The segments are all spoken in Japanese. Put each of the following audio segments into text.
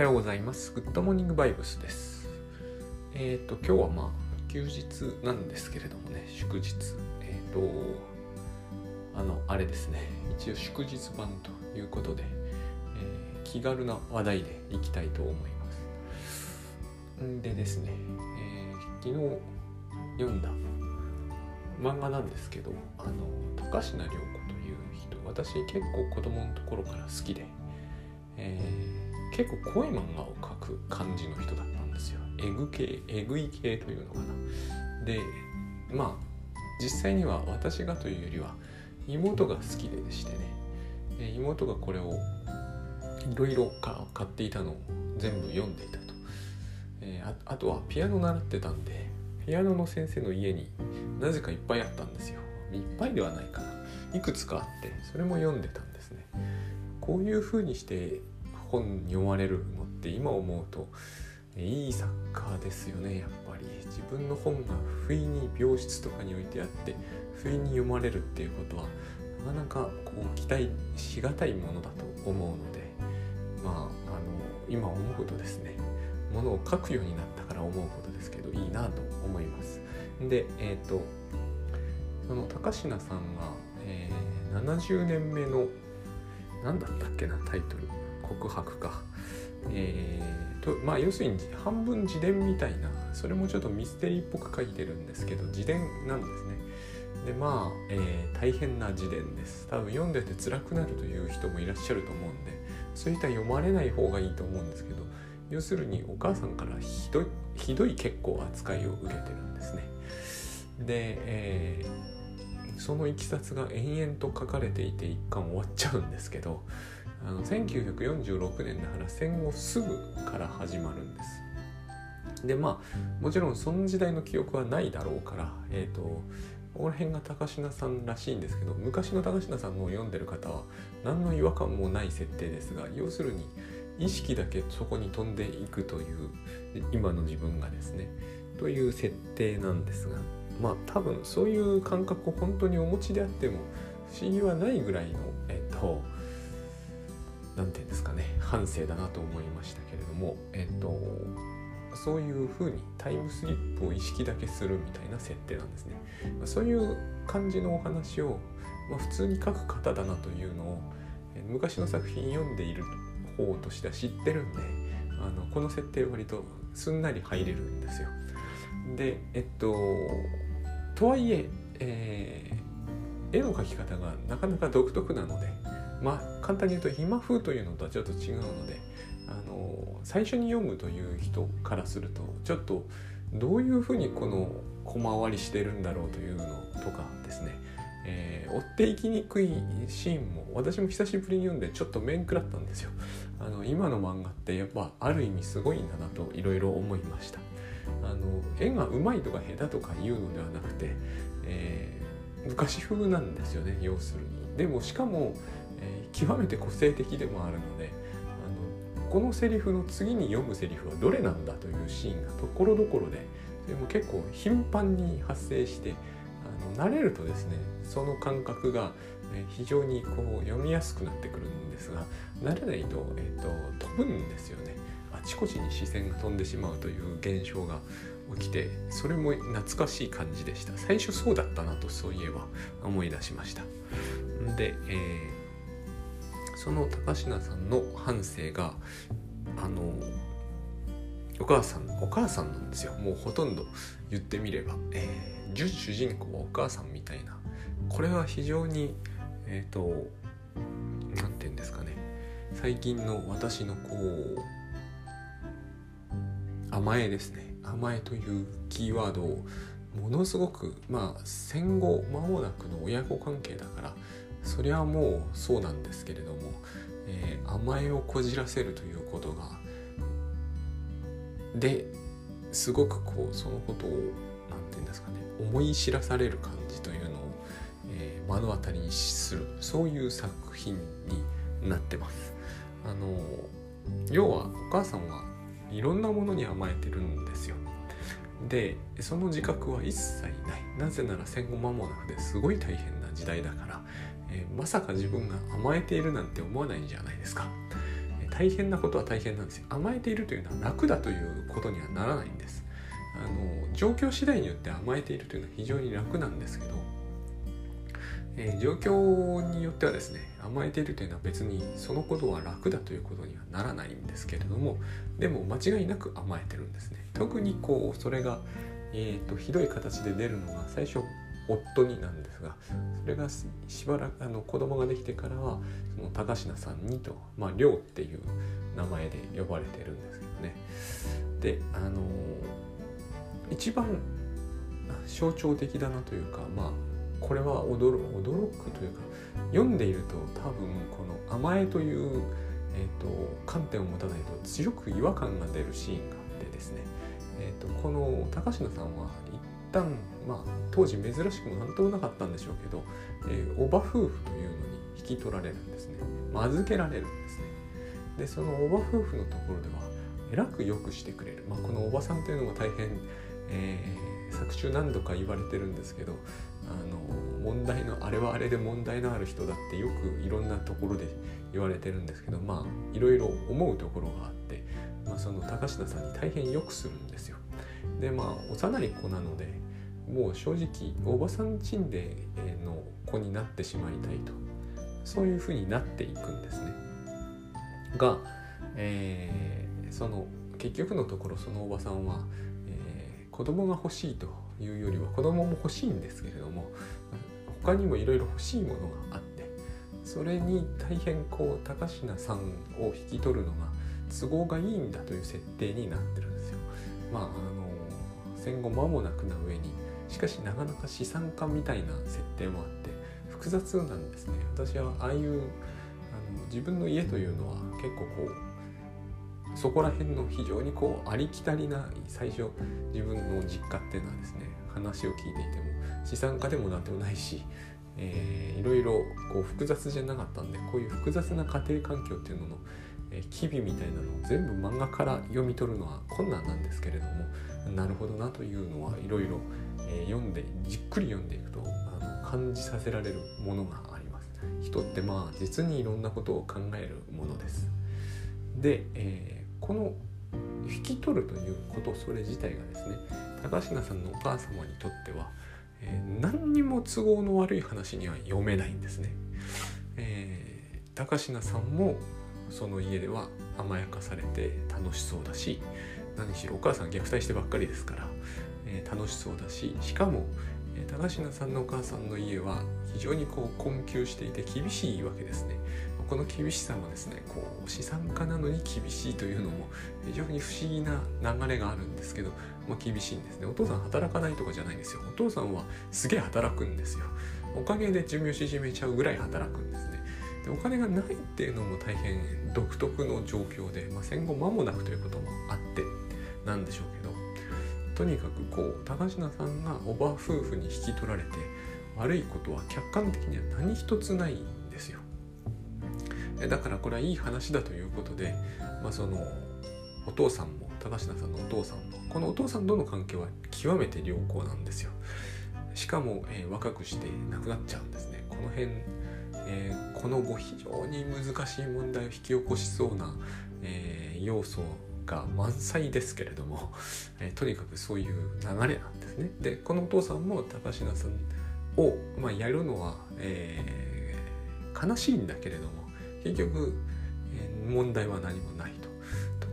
はようございます。グッドモーニングバイブスです。えっ、ー、と、今日はまあ、休日なんですけれどもね、祝日。えっ、ー、と、あの、あれですね、一応祝日版ということで、えー、気軽な話題でいきたいと思います。んでですね、え昨日読んだ漫画なんですけど、あの、高階涼子という人、私結構子供のところから好きで、えー、結構濃い漫画を描く感じの人だったんですよ。えぐ系えぐい系というのかな。でまあ実際には私がというよりは妹が好きでしてね、妹がこれをいろいろ買っていたのを全部読んでいたと、えー、あとはピアノ習ってたんでピアノの先生の家になぜかいっぱいあったんですよ。いっぱいではないかな。いくつかあってそれも読んでたんですね。こういう風にして本に読まれるのって今思うといい作家ですよねやっぱり。自分の本が不意に病室とかに置いてあって不意に読まれるっていうことはなかなかこう期待しがたいものだと思うのでまああの今思うことですね。ものを書くようになったから思うことですけどいいなと思います。でえっ、ー、とその高階さんが、えー、70年目の何だったっけなタイトル。告白か。えー、とまあ要するに半分自伝みたいなそれもちょっとミステリーっぽく書いてるんですけど自伝なんですね。でまあ、えー、大変な自伝です。多分読んでて辛くなるという人もいらっしゃると思うんでそういった読まれない方がいいと思うんですけど要するにお母さんからひどいひどい結構扱いを受けてるんですね。で、えー、そのいきさつが延々と書かれていて一巻終わっちゃうんですけどあの1946年だから戦後すぐから始まるんです。でまあもちろんその時代の記憶はないだろうからえっ、ー、とここら辺が高階さんらしいんですけど昔の高階さんのを読んでる方は何の違和感もない設定ですが要するに意識だけそこに飛んでいくという今の自分がですねという設定なんですがまあ多分そういう感覚を本当にお持ちであっても不思議はないぐらいのえっ、と何て言うんですかね反省だなと思いましたけれどもえっとそういうふうにタイムスリップを意識だけするみたいな設定なんですね。そういう感じのお話を、まあ、普通に書く方だなというのを昔の作品読んでいる方としては知ってるんであのこの設定割とすんなり入れるんですよ。でえっととはいええー、絵の描き方がなかなか独特なのでまあ簡単に言うと今風というのとはちょっと違うのであの最初に読むという人からするとちょっとどういうふうにこの小回りしてるんだろうというのとかですね、えー、追っていきにくいシーンも私も久しぶりに読んでちょっと面食らったんですよ。あの今の漫画ってやっぱある意味すごいんだなといろいろ思いました。あの絵がうまいとか下手とかいうのではなくて、えー、昔風なんですよね要するに。でもしかもえー、極めて個性的でもあるのであのこのセリフの次に読むセリフはどれなんだというシーンがところどころでそれも結構頻繁に発生してあの慣れるとですねその感覚が非常にこう読みやすくなってくるんですが慣れないと,、えーと、飛ぶんですよねあちこちに視線が飛んでしまうという現象が起きてそれも懐かしい感じでした。最初そうだったなとそういえば思い出しました。で、えーその高階さんの半生があのお母さんお母さんなんですよ。もうほとんど言ってみれば、えー、主人公はお母さんみたいな。これは非常にえっ、ー、と何て言うんですかね。最近の私のこう甘えですね甘えというキーワードをものすごくまあ戦後間もなくの親子関係だからそりゃもうそうなんですけれども、えー、甘えをこじらせるということがですごくこうそのことを何て言うんですかね思い知らされる感じというのを、えー、目の当たりにするそういう作品になってます。あの要はお母さんはいろんなものに甘えてるんですよ。でその自覚は一切ない。なぜなら戦後間もなくですごい大変な時代だからえー、まさか自分が甘えているなんて思わないんじゃないですか、えー、大変なことは大変なんですよ。甘えているというのは楽だということにはならないんです。あの状況次第によって甘えているというのは非常に楽なんですけど、えー、状況によってはですね甘えているというのは別にそのことは楽だということにはならないんですけれどもでも間違いなく甘えてるんですね。特にこうそれが、えーと、ひどい形で出るのが最初夫になんですがそれがしばらくあの子供ができてからはその高階さんにとまあ亮っていう名前で呼ばれてるんですけどね。であの一番象徴的だなというかまあこれは驚驚くというか読んでいると多分この甘えという、えーと、観点を持たないと強く違和感が出るシーンがあってですね、えーと、この高階さんは一旦まあ当時珍しくも何ともなかったんでしょうけど、えー、おば夫婦というのに引き取られるんですね、まあ、預けられるんですね。でそのおば夫婦のところではえらくよくしてくれる、まあ、このおばさんというのも大変、えー、作中何度か言われてるんですけどあの問題のあれはあれで問題のある人だってよくいろんなところで言われてるんですけどまあいろいろ思うところがあって、まあ、その高階さんに大変よくするんですよ。でまあ幼い子なのでもう正直おばさんちんでの子になってしまいたいとそういうふうになっていくんですね。が、えー、その結局のところそのおばさんは、えー、子供が欲しいというよりは子供も欲しいんですけれども他にもいろいろ欲しいものがあってそれに大変こう高階さんを引き取るのが都合がいいんだという設定になってるんですよ。まああの戦後間もなくな上にしかしなかなか資産家みたいな設定もあって複雑なんですね。私はああいうあの自分の家というのは結構こうそこら辺の非常にこうありきたりな最初自分の実家っていうのはですね話を聞いていても資産家でもなんでもないし、えー、いろいろこう複雑じゃなかったんでこういう複雑な家庭環境っていうのの、えー、機微みたいなのを全部漫画から読み取るのは困難なんですけれどもなるほどなというのはいろいろ読んでじっくり読んでいくとあの感じさせられるものがあります。人ってまあ実にいろんなことを考えるものです。で、えーこの引き取るということそれ自体がですね高階さんのお母様にとっては、えー、何にも都合の悪い話には読めないんですね。えー、高階さんもその家では甘やかされて楽しそうだし何しろお母さん虐待してばっかりですから、えー、楽しそうだししかも、え高階さんのお母さんの家は非常にこう困窮していて厳しいわけですね。この厳しさもですねこう資産家なのに厳しいというのも非常に不思議な流れがあるんですけど、まあ、厳しいんですね。お父さん働かないとかじゃないんですよ。お父さんはすげえ働くんですよ。おかげで寿命縮めちゃうぐらい働くんですね。でお金がないっていうのも大変独特の状況で、まあ、戦後間もなくということもあってなんでしょうけどとにかくこう高階さんがおば夫婦に引き取られて悪いことは客観的には何一つないんですよ。だからこれはいい話だということで、まあ、そのお父さんも高階さんのお父さんもこのお父さんとの関係は極めて良好なんですよ。しかも、えー、若くして亡くなっちゃうんですね。この辺、えー、この後非常に難しい問題を引き起こしそうな、えー、要素が満載ですけれども、えとにかくそういう流れなんですね。でこのお父さんも高階さんを、まあ、やるのは、え悲しいんだけれども結局、えー、問題は何もない。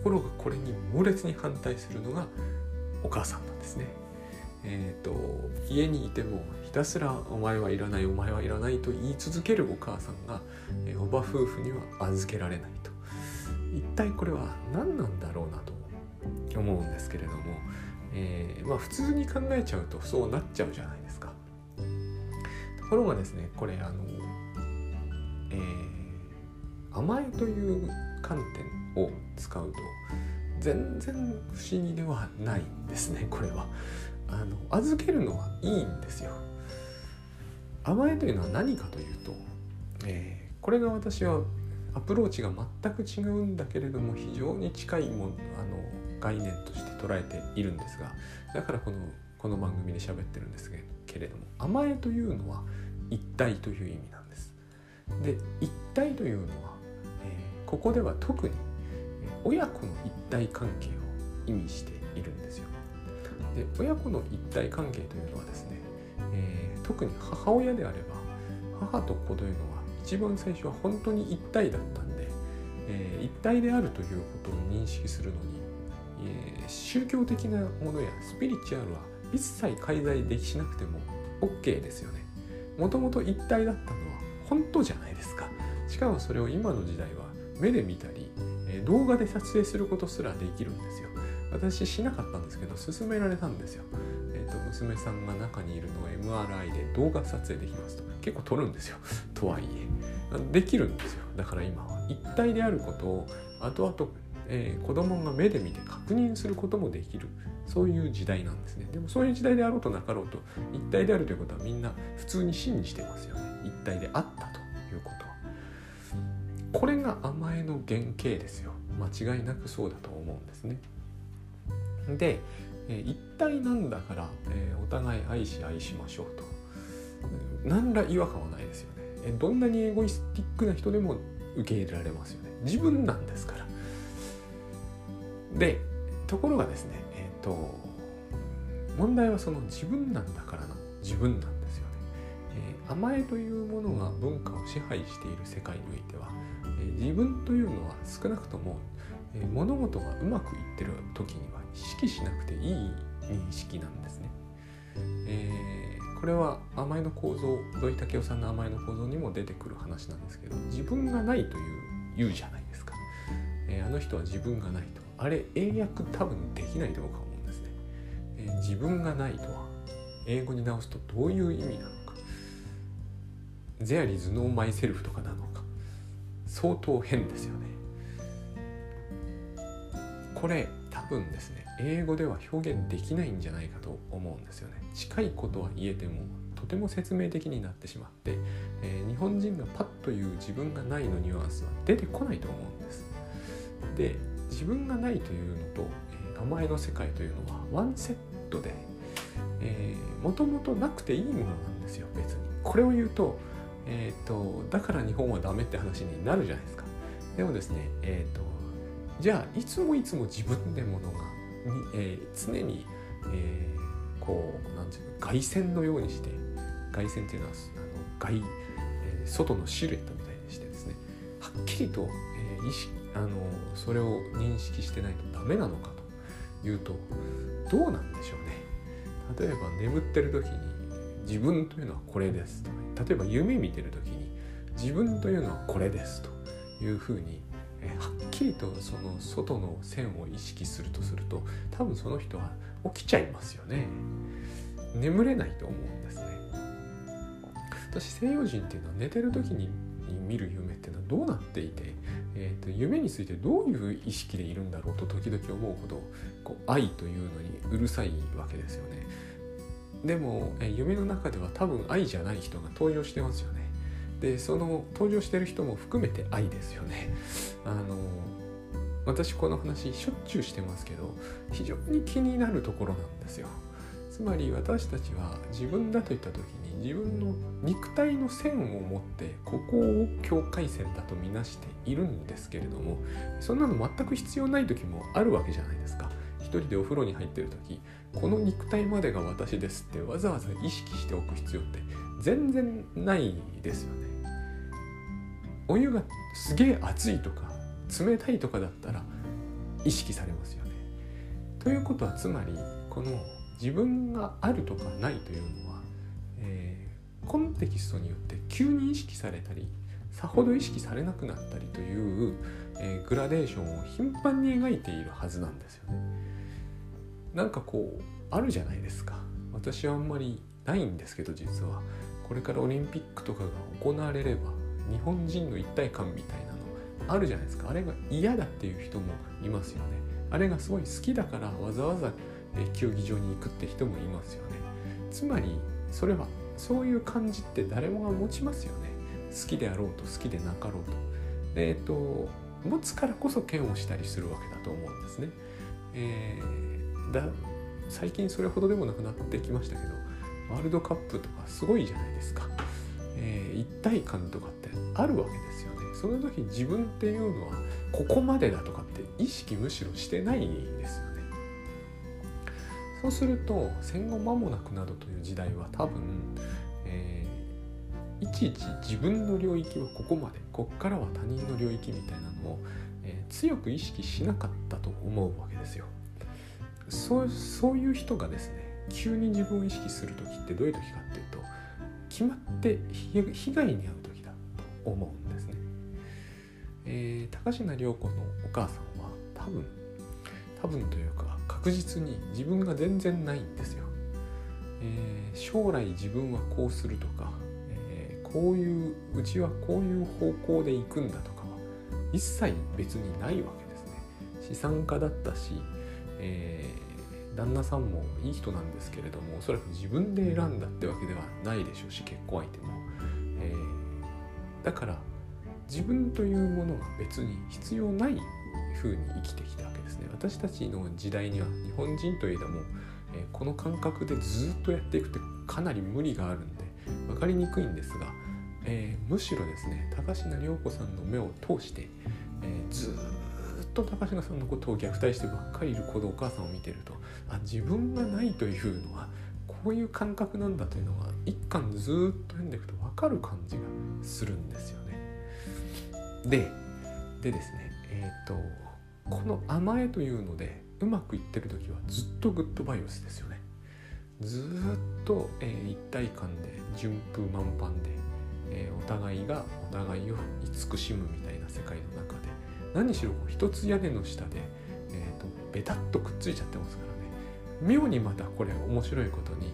ろがこれに猛烈に反対するのがお母さんなんですね。え、ー、と家にいてもひたすら「お前はいらないお前はいらない」と言い続けるお母さんが、えー、おば夫婦には預けられないと。一体これは何なんだろうなと思うんですけれども、えー、まあ普通に考えちゃうとそうなっちゃうじゃないですか。ところがですねこれあのえー甘えという観点を使うと全然不思議ではないんですね これはあの預けるのはいいんですよ甘えというのは何かというと、えー、これが私はアプローチが全く違うんだけれども非常に近いもあの概念として捉えているんですがだからこのこの番組で喋ってるんですけれども甘えというのは一体という意味なんです。で一体というのはえここでは特に、親子の一体関係を意味しているんですよ。で親子の一体関係というのはですね、えー、特に母親であれば母と子というのは一番最初は本当に一体だったんで、えー、一体であるということを認識するのに、えー、宗教的なものやスピリチュアルは一切介在できしなくても OK ですよね。もともと一体だったのは本当じゃないですか。しかもそれを今の時代は目で見たり、動画で撮影することすらできるんですよ。私しなかったんですけど勧められたんですよ。えーと、娘さんが中にいるのを MRI で動画撮影できますと。結構撮るんですよ。とはいえ。できるんですよ。だから今は。一体であることを後々、えー、子供が目で見て確認することもできる。そういう時代なんですね。でもそういう時代であろうとなかろうと一体であるということはみんな普通に信じてますよね。一体であったということは。これが甘えの原型ですよ。間違いなくそうだと思うんですね。で、え一体なんだから、えお互い愛し愛しましょうと。何ら違和感はないですよね、えどんなにエゴイスティックな人でも受け入れられますよね。自分なんですから。でところがですねえっ、ー、と問題はその自分なんだからの自分なんですよね、えー、甘えというものが文化を支配している世界においては、自分というのは少なくとも、物事がうまくいってる時には意識しなくていい認識なんですね。えー、これは甘えの構造土井武雄さんの甘えの構造にも出てくる話なんですけど自分がないという言うじゃないですか、えー、あの人は自分がないと。あれ英訳多分できないと僕は思うんですね、えー、自分がないとは英語に直すとどういう意味なのか。There is no myself とかなのか。相当変ですよね。これ多分ですね英語では表現できないんじゃないかと思うんですよね。近いことは言えてもとても説明的になってしまって、えー、日本人がパッと言う自分がないのニュアンスは出てこないと思うんです。で自分がないというのと、えー、名前の世界というのはワンセットでもともとなくていいものなんですよ別に。これを言うと,、えーと、だから日本はダメって話になるじゃないですか。でもですねえ、ー、とじゃあいつもいつも自分でものがに、えー、常に、えー、こうなんていうの外線のようにして外線っていうのはあの外、えー、外のシルエットみたいにしてですねはっきりと、えー、意識あのそれを認識してないとダメなのかというとどうなんでしょうね。例えば眠ってる時に自分というのはこれです。と例えば夢見てる時に自分というのはこれですというふうにえはっきりとその外の線を意識するとすると多分その人は起きちゃいますよね。眠れないと思うんですね。私西洋人っていうのは寝てる時に見る夢っていうのはどうなっていて、えーと、夢についてどういう意識でいるんだろうと時々思うほどこう愛というのにうるさいわけですよね。でも、え夢の中では多分愛じゃない人が登場してますよね。でその登場してる人も含めて愛ですよね。あの私この話しょっちゅうしてますけど非常に気になるところなんですよ。つまり私たちは自分だといった時に自分の肉体の線を持ってここを境界線だとみなしているんですけれどもそんなの全く必要ない時もあるわけじゃないですか。一人でお風呂に入ってる時この肉体までが私ですってわざわざ意識しておく必要って全然ないですよねお湯がすげえ熱いとか冷たいとかだったら意識されますよね。ということはつまりこの自分があるとかないというのは、えー、コンテキストによって急に意識されたりさほど意識されなくなったりという、えー、グラデーションを頻繁に描いているはずなんですよね。なんかこうあるじゃないですか。私はあんまりないんですけど実は。これからオリンピックとかが行われれば日本人の一体感みたいなのあるじゃないですか。あれが嫌だっていう人もいますよね。あれがすごい好きだからわざわざ競技場に行くって人もいますよね。つまりそれはそういう感じって誰もが持ちますよね。好きであろうと好きでなかろうと。えっ、ー、と持つからこそ嫌悪したりするわけだと思うんですね、えー、だ最近それほどでもなくなってきましたけどワールドカップとかすごいじゃないですか。えー、一体感とかってあるわけですよね。その時自分っていうのはここまでだとかって意識むしろしてないんですよね。そうすると戦後間もなくなどという時代は多分、えー、いちいち自分の領域はここまでこっからは他人の領域みたいなのを、えー、強く意識しなかったと思うわけですよ。そうそういう人がですね急に自分を意識する時ってどういう時かっていうと決まって被害に遭う時だと思うんですね、えー、高階涼子のお母さんは多分多分というか確実に自分が全然ないんですよ、えー、将来自分はこうするとか、えー、こういううちはこういう方向で行くんだとかは一切別にないわけですね。資産家だったし、えー、旦那さんもいい人なんですけれどもおそらく自分で選んだってわけではないでしょうし結婚相手も、えー、だから自分というものが別に必要ない風に生きてきたわけですね。私たちの時代には日本人といえども、えー、この感覚でずっとやっていくってかなり無理があるんで分かりにくいんですが、えー、むしろですね高階涼子さんの目を通して、えー、ずっと高階さんのことを虐待してばっかりいる子のお母さんを見てるとあ自分がないというのはこういう感覚なんだというのが一巻ずっと読んでいくと分かる感じがするんですよね。ででですねえっ、ー、とこの甘えというのでうまくいってる時はずっとグッドバイオスですよねずっと、えー、一体感で順風満帆で、えー、お互いがお互いを慈しむみたいな世界の中で何しろ一つ屋根の下で、えーと、ベタッとくっついちゃってますからね。妙にまたこれ面白いことに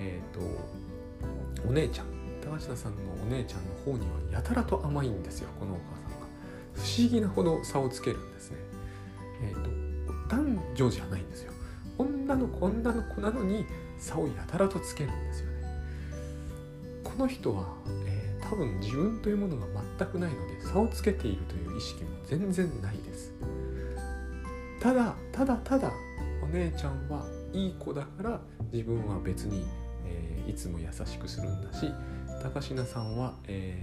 え、ー、とお姉ちゃん高下さんのお姉ちゃんの方にはやたらと甘いんですよこのお母さんが。不思議なほど差をつけるんですね。えーと、男女じゃないんですよ。女の子女の子なのに差をやたらとつけるんですよね。この人は、え、多分自分というものが全くないので差をつけているという意識も全然ないです。ただただただお姉ちゃんはいい子だから自分は別に、えー、いつも優しくするんだし高階さんは、え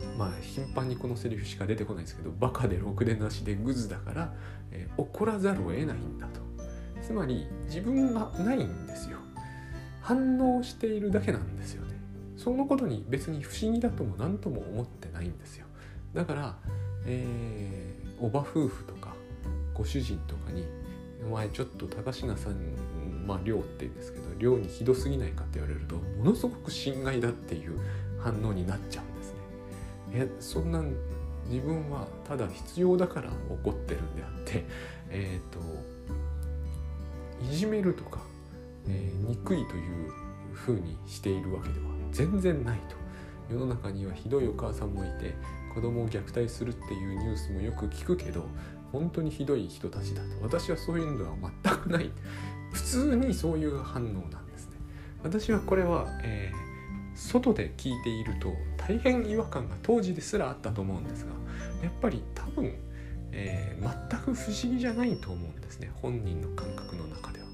ー、まあ頻繁にこのセリフしか出てこないんですけどバカでろくでなしでグズだから、えー、怒らざるを得ないんだと。つまり自分がないんですよ。反応しているだけなんですよね。そのことに別に不思議だとも何とも思ってないんですよ。だから、えー、おば夫婦とかご主人とかに「お前ちょっと高階さんまあ量って言うんですけど量にひどすぎないかって言われるとものすごく心外だっていう反応になっちゃうんですね。えそんな自分はただ必要だから怒ってるんであってえっ、ー、といじめるとか、えー、憎いというふうにしているわけでは全然ないと。世の中にはひどいお母さんもいて子供を虐待するっていうニュースもよく聞くけど本当にひどい人たちだと。私はそういうのは全くない。普通にそういう反応なんですね。私はこれは、えー、外で聞いていると大変違和感が当時ですらあったと思うんですがやっぱり多分、えー、全く不思議じゃないと思うんですね。本人の感覚の中では。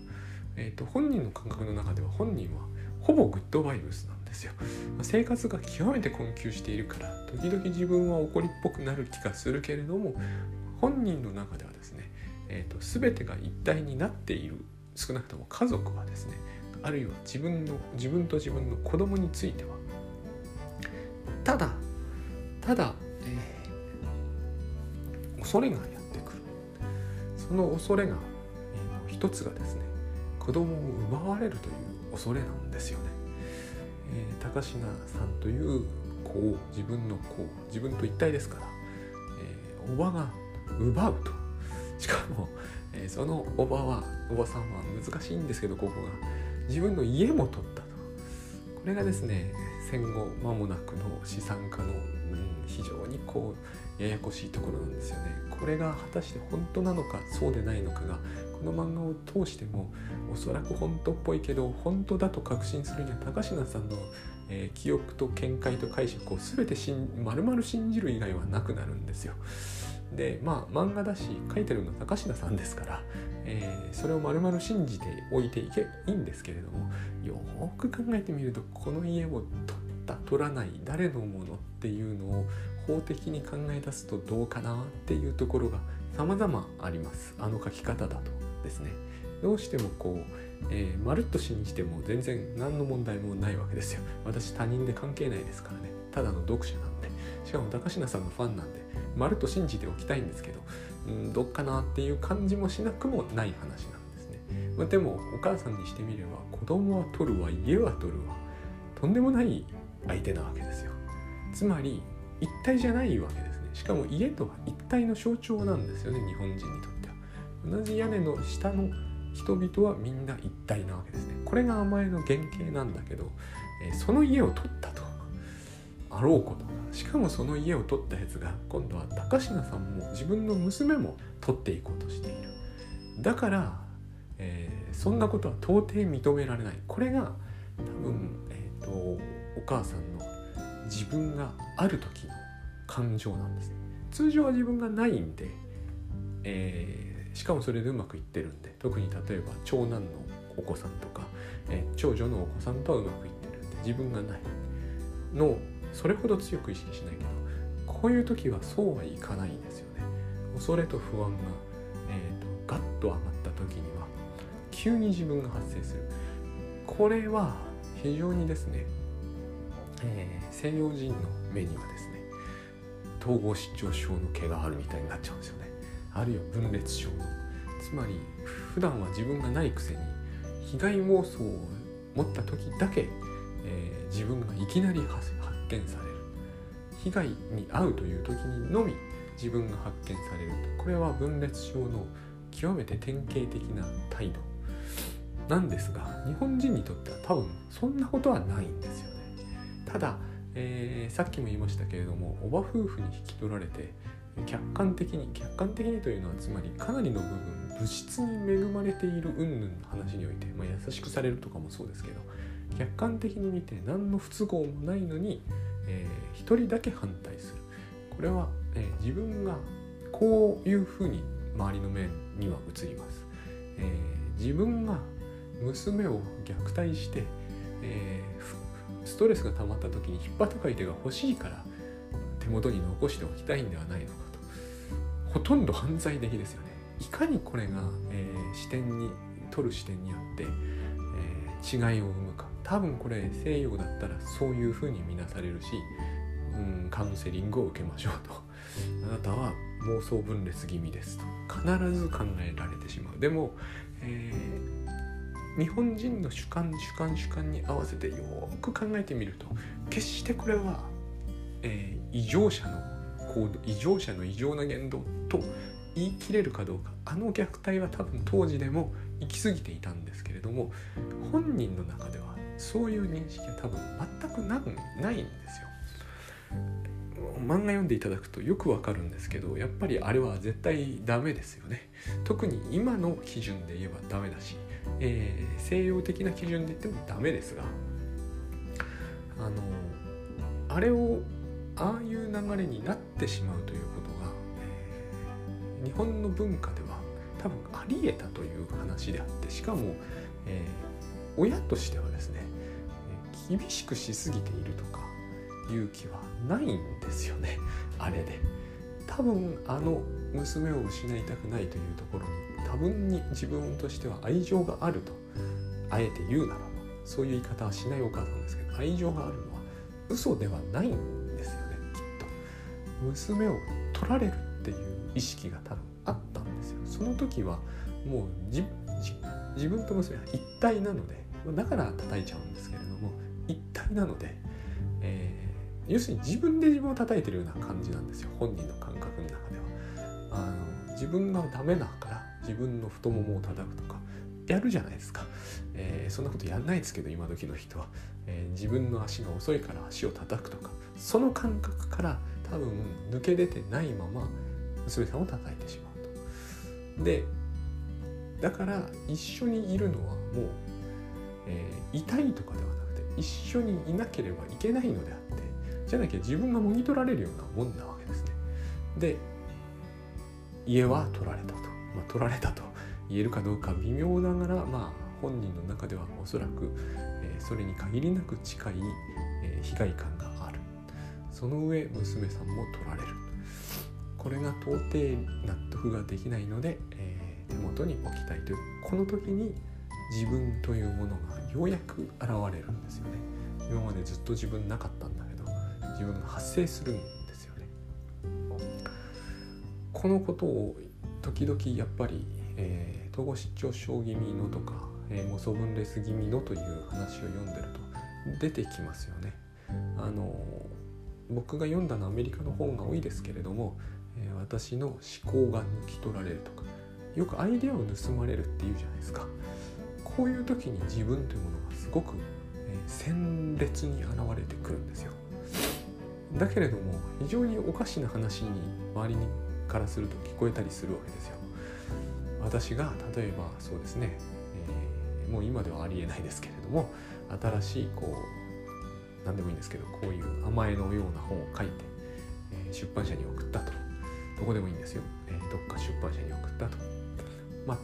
えーと、本人の感覚の中では本人はほぼグッドバイブスなんですよ。生活が極めて困窮しているから時々自分は怒りっぽくなる気がするけれども本人の中ではですね、えーと、全てが一体になっている少なくとも家族はですねあるいは自分の自分と自分の子供についてはただただ、えー、恐れがやってくるその恐れが、えー、一つがですね子供を奪われるという恐れなんですよね、えー、高階さんという子を自分の子自分と一体ですから、えー、おばが奪うと。しかも、えー、そのおばはおばさんは難しいんですけどここが。自分の家も取ったと。これがですね戦後間もなくの資産家の、うん、非常にこうややこしいところなんですよね。これが果たして本当なのかそうでないのかがこの漫画を通してもおそらく本当っぽいけど本当だと確信するには高階さんの、えー、記憶と見解と解釈を全てまるまる信じる以外はなくなるんですよ。でまあ漫画だし書いてるの高階さんですから、えー、それを丸々信じておいていけいいんですけれどもよく考えてみるとこの家を取った取らない誰のものっていうのを法的に考え出すとどうかなっていうところが様々あります。あの書き方だとですね。どうしてもこう、えー、まるっと信じても全然何の問題もないわけですよ。私他人で関係ないですからね。ただの読者なんで。しかも高階さんのファンなんで。まると信じておきたいんですけどうんどっかなっていう感じもしなくもない話なんですね、まあ、でもお母さんにしてみれば子供は取るわ家は取るわとんでもない相手なわけですよ。つまり一体じゃないわけですね。しかも家とは一体の象徴なんですよね日本人にとっては。同じ屋根の下の人々はみんな一体なわけですね。これが甘えの原型なんだけど、え、その家を取ったと。あろうこと。しかもその家を取ったやつが今度は高階さんも自分の娘も取っていこうとしている。だから、えー、そんなことは到底認められない。これが多分、えーと、お母さんの自分がある時の感情なんです。ね通常は自分がないんで、えー、しかもそれでうまくいってるんで特に例えば長男のお子さんとか、えー、長女のお子さんとはうまくいってるんで自分がないの。それほど強く意識しないけどこういう時はそうはいかないんですよね。恐れと不安が、えーと、ガッと上がった時には急に自分が発生する。これは非常にですねえー、西洋人の目にはですね統合失調症の毛があるみたいになっちゃうんですよね。あるいは分裂症つまり普段は自分がないくせに被害妄想を持った時だけ、えー、自分がいきなり発見される。被害に遭うという時にのみ自分が発見される。これは分裂症の極めて典型的な態度。なんですが日本人にとっては多分そんなことはないんですよね。ただ、えー、さっきも言いましたけれどもおば夫婦に引き取られて客観的に客観的にというのはつまりかなりの部分物質に恵まれている云々の話において、まあ、優しくされるとかもそうですけど客観的に見て何の不都合もないのに、えー、一人だけ反対する。これは、えー、自分がこういうふうに周りの面には映ります、えー、自分が娘を虐待して、えー、ストレスが溜まった時に引っ張ったい手が欲しいから手元に残しておきたいんではないのかと。ほとんど犯罪的ですよね。いかにこれが、えー、視点に取る視点によって、違いを生むか。多分これ西洋だったらそういうふうに見なされるし、うん、カウンセリングを受けましょうと。あなたは妄想分裂気味ですと。必ず考えられてしまう。でも、えー日本人の主観主観主観に合わせてよく考えてみると決してこれは、えー、異常者の行動異常者の異常な言動と言い切れるかどうかあの虐待は多分当時でも行き過ぎていたんですけれども本人の中ではそういう認識は多分全くないんですよ。漫画読んでいただくとよくわかるんですけどやっぱりあれは絶対ダメですよね特に今の基準で言えばダメだしえー、西洋的な基準で言ってもダメですがあのあれをああいう流れになってしまうということが、えー、日本の文化では多分ありえたという話であってしかも、えー、親としてはですね厳しくしすぎているとかいう気はないんですよね あれで。多分あの娘を失いたくないというところに多分に自分としては愛情があるとあえて言うならばそういう言い方はしないお母さんですけど愛情があるのは嘘ではないんですよねきっと。娘を取られるっていう意識が多分ですよ。その時はもう自分と娘は一体なのでだから叩いちゃうんですけれども一体なので、えー、要するに自分で自分を叩いてるような感じなんですよ。本人の感覚の中では。あの自分がダメだから自分の太ももを叩くとかやるじゃないですか、えー、そんなことやんないですけど今時の人は、えー、自分の足が遅いから足を叩くとかその感覚から多分抜け出てないまま娘さんを叩いてしまう。でだから一緒にいるのはもう、えー、痛いとかではなくて一緒にいなければいけないのであってじゃなきゃ自分がもぎ取られるようなもんなわけですね。で家は取られたと。まあ、取られたと言えるかどうか微妙ながら、まあ、本人の中ではおそらく、えー、それに限りなく近い、えー、被害感がある。その上娘さんも取られる。これが到底納得ができないので、えー、手元に置きたいというこの時に自分というものがようやく現れるんですよね。今までずっと自分なかったんだけど自分が発生するんですよね。このことを時々やっぱり、えー、統合失調症気味のとか、えー、妄想分裂気味のという話を読んでると出てきますよね。あの僕が読んだのはアメリカの本が多いですけれども、え、私の思考が抜き取られるとかよくアイデアを盗まれるっていうじゃないですか。こういう時に自分というものがすごく、え、鮮烈に現れてくるんですよ。だけれども非常におかしな話に周りにからすると聞こえたりするわけですよ。私が例えばそうですね、えー、もう今ではありえないですけれども新しいこう何でもいいんですけどこういう甘えのような本を書いて、え、出版社に送ったと。どこでもいいんですよ、えー、どっか出版社に送ったと。まあ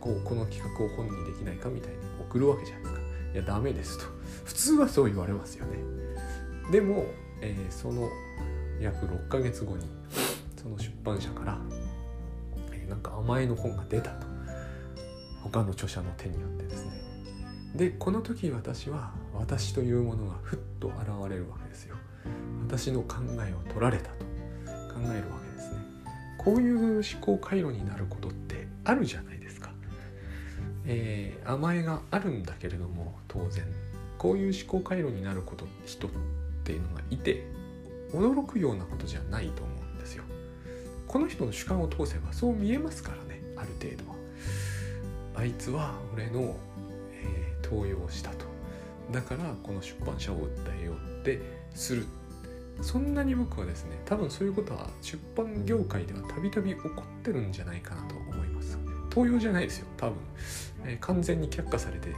こうこの企画を本にできないかみたいに送るわけじゃないですか。いやダメですと。普通はそう言われますよね。でも、えー、その約6ヶ月後にその出版社から、えー、なんか甘えの本が出たと。他の著者の手によってですね。でこの時私は私というものがふっと現れるわけですよ。私の考えを取られたと。考えるわけです。こういう思考回路になることってあるじゃないですか、えー、甘えがあるんだけれども当然。こういう思考回路になること人っていうのがいて驚くようなことじゃないと思うんですよ。この人の主観を通せばそう見えますからねある程度は。あいつは俺の強要したと。だからこの出版社を訴えようってするそんなに僕はですね多分そういうことは出版業界ではたびたび起こってるんじゃないかなと思います。東洋じゃないですよ多分、えー、完全に却下されて、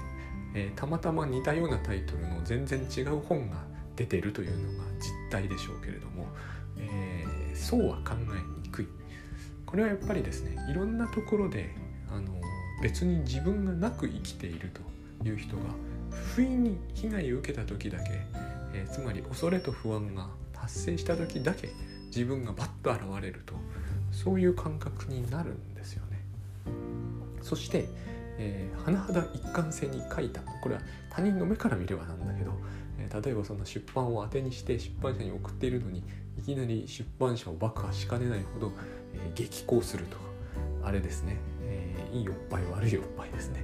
えー、たまたま似たようなタイトルの全然違う本が出てるというのが実態でしょうけれども、えー、そうは考えにくい。これはやっぱりですねいろんなところであの別に自分がなく生きているという人が不意に被害を受けた時だけ、え、つまり恐れと不安が発生した時だけ自分がバッと現れるとそういう感覚になるんですよね。そして、えー、甚だ一貫性に書いた。これは他人の目から見ればなんだけど、えー、例えばその出版を当てにして出版社に送っているのにいきなり出版社を爆破しかねないほど、えー、激高するとあれですね、えー、いいおっぱい悪いおっぱいですね。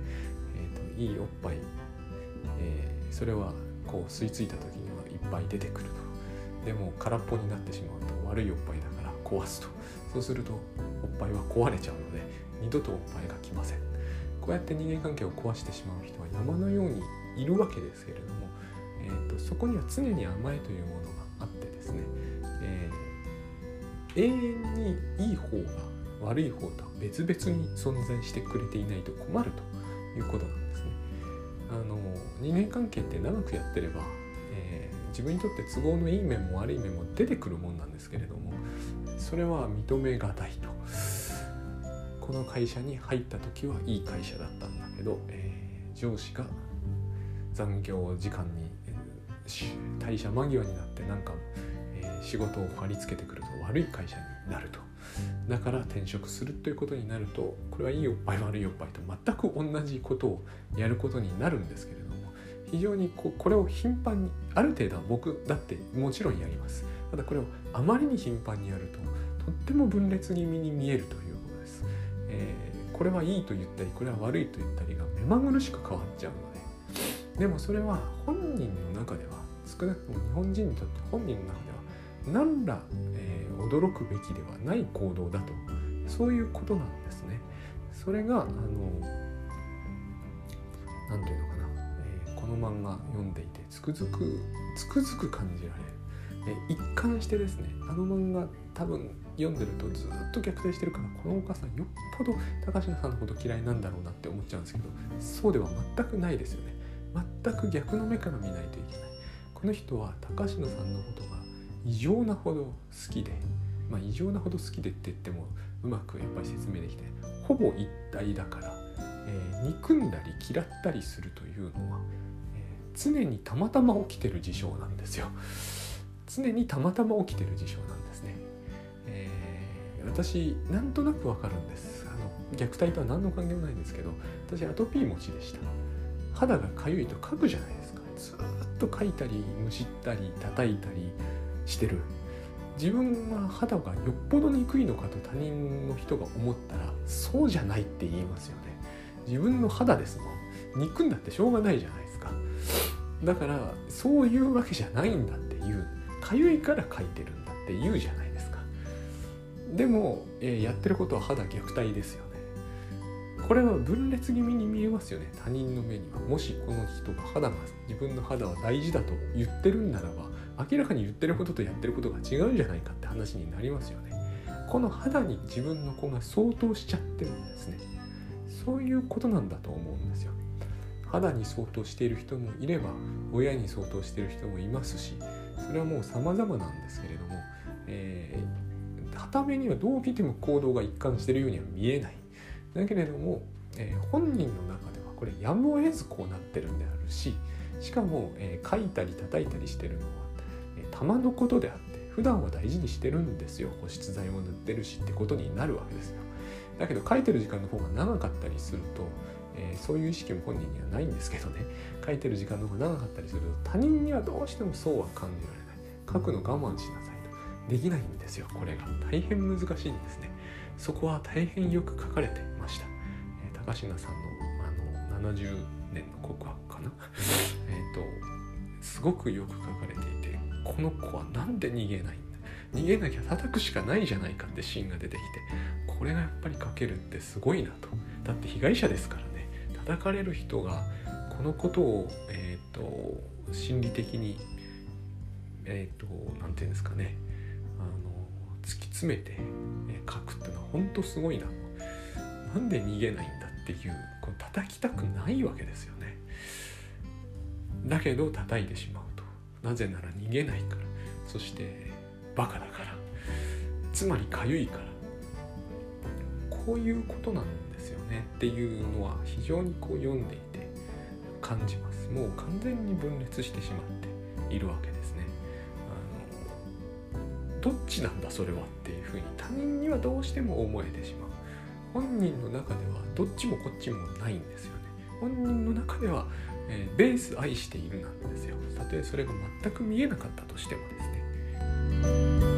えー、といいおっぱい、えー、それはこう吸い付いた時にはいっぱい出てくると。でも空っぽになってしまうと悪いおっぱいだから壊すと。そうするとおっぱいは壊れちゃうので二度とおっぱいが来ません。こうやって人間関係を壊してしまう人は山のようにいるわけですけれども、えーと、そこには常に甘えというものがあってですね、えー、永遠にいい方が悪い方とは別々に存在してくれていないと困るということなんですね。あの人間関係って長くやってれば、自分にとって都合のいい面も悪い面も出てくるもんなんですけれどもそれは認めがたいと。この会社に入った時はいい会社だったんだけど、えー、上司が残業時間に、退社間際になってなんか、えー、仕事を貼り付けてくると悪い会社になると。だから転職するということになるとこれはいいおっぱい悪いおっぱいと全く同じことをやることになるんですけれど非常にここれを頻繁にある程度は僕だってもちろんやります。ただこれをあまりに頻繁にやるととっても分裂気味に見えるということです、えー、これはいいと言ったりこれは悪いと言ったりが目まぐるしく変わっちゃうので。でもそれは本人の中では少なくとも日本人にとって本人の中では何ら、えー、驚くべきではない行動だとそういうことなんですね。それがあの何て言うのかな、の漫画読んでいてつくづくつくづく感じられる。え、一貫してですねあの漫画多分読んでるとずっと逆転してるからこのお母さんよっぽど高階さんのこと嫌いなんだろうなって思っちゃうんですけどそうでは全くないですよね全く逆の目から見ないといけないこの人は高階さんのことが異常なほど好きで、まあ、異常なほど好きでって言ってもうまくやっぱり説明できてほぼ一体だから、えー、憎んだり嫌ったりするというのは、常にたまたま起きてる事象なんですよ。常にたまたま起きてる事象なんですね、えー、私なんとなくわかるんです。あの虐待とは何の関係もないんですけど私アトピー持ちでした。肌がかゆいとかくじゃないですか。ずっとかいたりむしったり叩いたりしてる。自分は肌がよっぽど憎いのかと他人の人が思ったらそうじゃないって言いますよね。自分の肌ですもん。憎んだってしょうがないじゃない。だからそういうわけじゃないんだっていうかゆいから描いてるんだって言うじゃないですか。でも、えー、やってることは肌虐待ですよね。これは分裂気味に見えますよね。他人の目には。もしこの人が肌が自分の肌は大事だと言ってるんならば明らかに言ってることとやってることが違うんじゃないかって話になりますよね。この肌に自分の子が相当しちゃってるんですね。そういうことなんだと思うんですよ。肌に相当している人もいれば親に相当している人もいますしそれはもう様々なんですけれども、えー、は目にはどう見ても行動が一貫しているようには見えない。だけれども、えー、本人の中ではこれやむを得ずこうなってるんであるししかも、えー、書いたり叩いたりしてるのは、えー、たまのことであって普段は大事にしてるんですよ。保湿剤も塗ってるしってことになるわけですよ。だけど書いてる時間の方が長かったりすると、えー、そういう意識も本人にはないんですけどね。書いてる時間の方が長かったりすると他人にはどうしてもそうは感じられない。書くの我慢しなさいと。できないんですよこれが。大変難しいんですね。そこは大変よく書かれてました、えー、高階さんのあの70年の告白かな。えっとすごくよく書かれていてこの子は何で逃げないんだ。逃げなきゃ叩くしかないじゃないかってシーンが出てきてこれがやっぱり書けるってすごいなと。だって被害者ですから。叩かれる人がこのことを、えーと、心理的にえっ、ー、と何て言うんですかね。あの突き詰めて、え、書くっていうのは本当すごいな。なんで逃げないんだっていうこう叩きたくないわけですよね。だけど叩いてしまうと。なぜなら逃げないから。そしてバカだから。つまりかゆいから。こういうことなんですよねっていうのは非常にこう読んでいて感じます。もう完全に分裂してしまっているわけですね。あのどっちなんだそれはっていうふうに他人にはどうしても思えてしまう。本人の中ではどっちもこっちもないんですよね。本人の中では、えー、ベース愛しているなんですよ。たとえそれが全く見えなかったとしてもですね。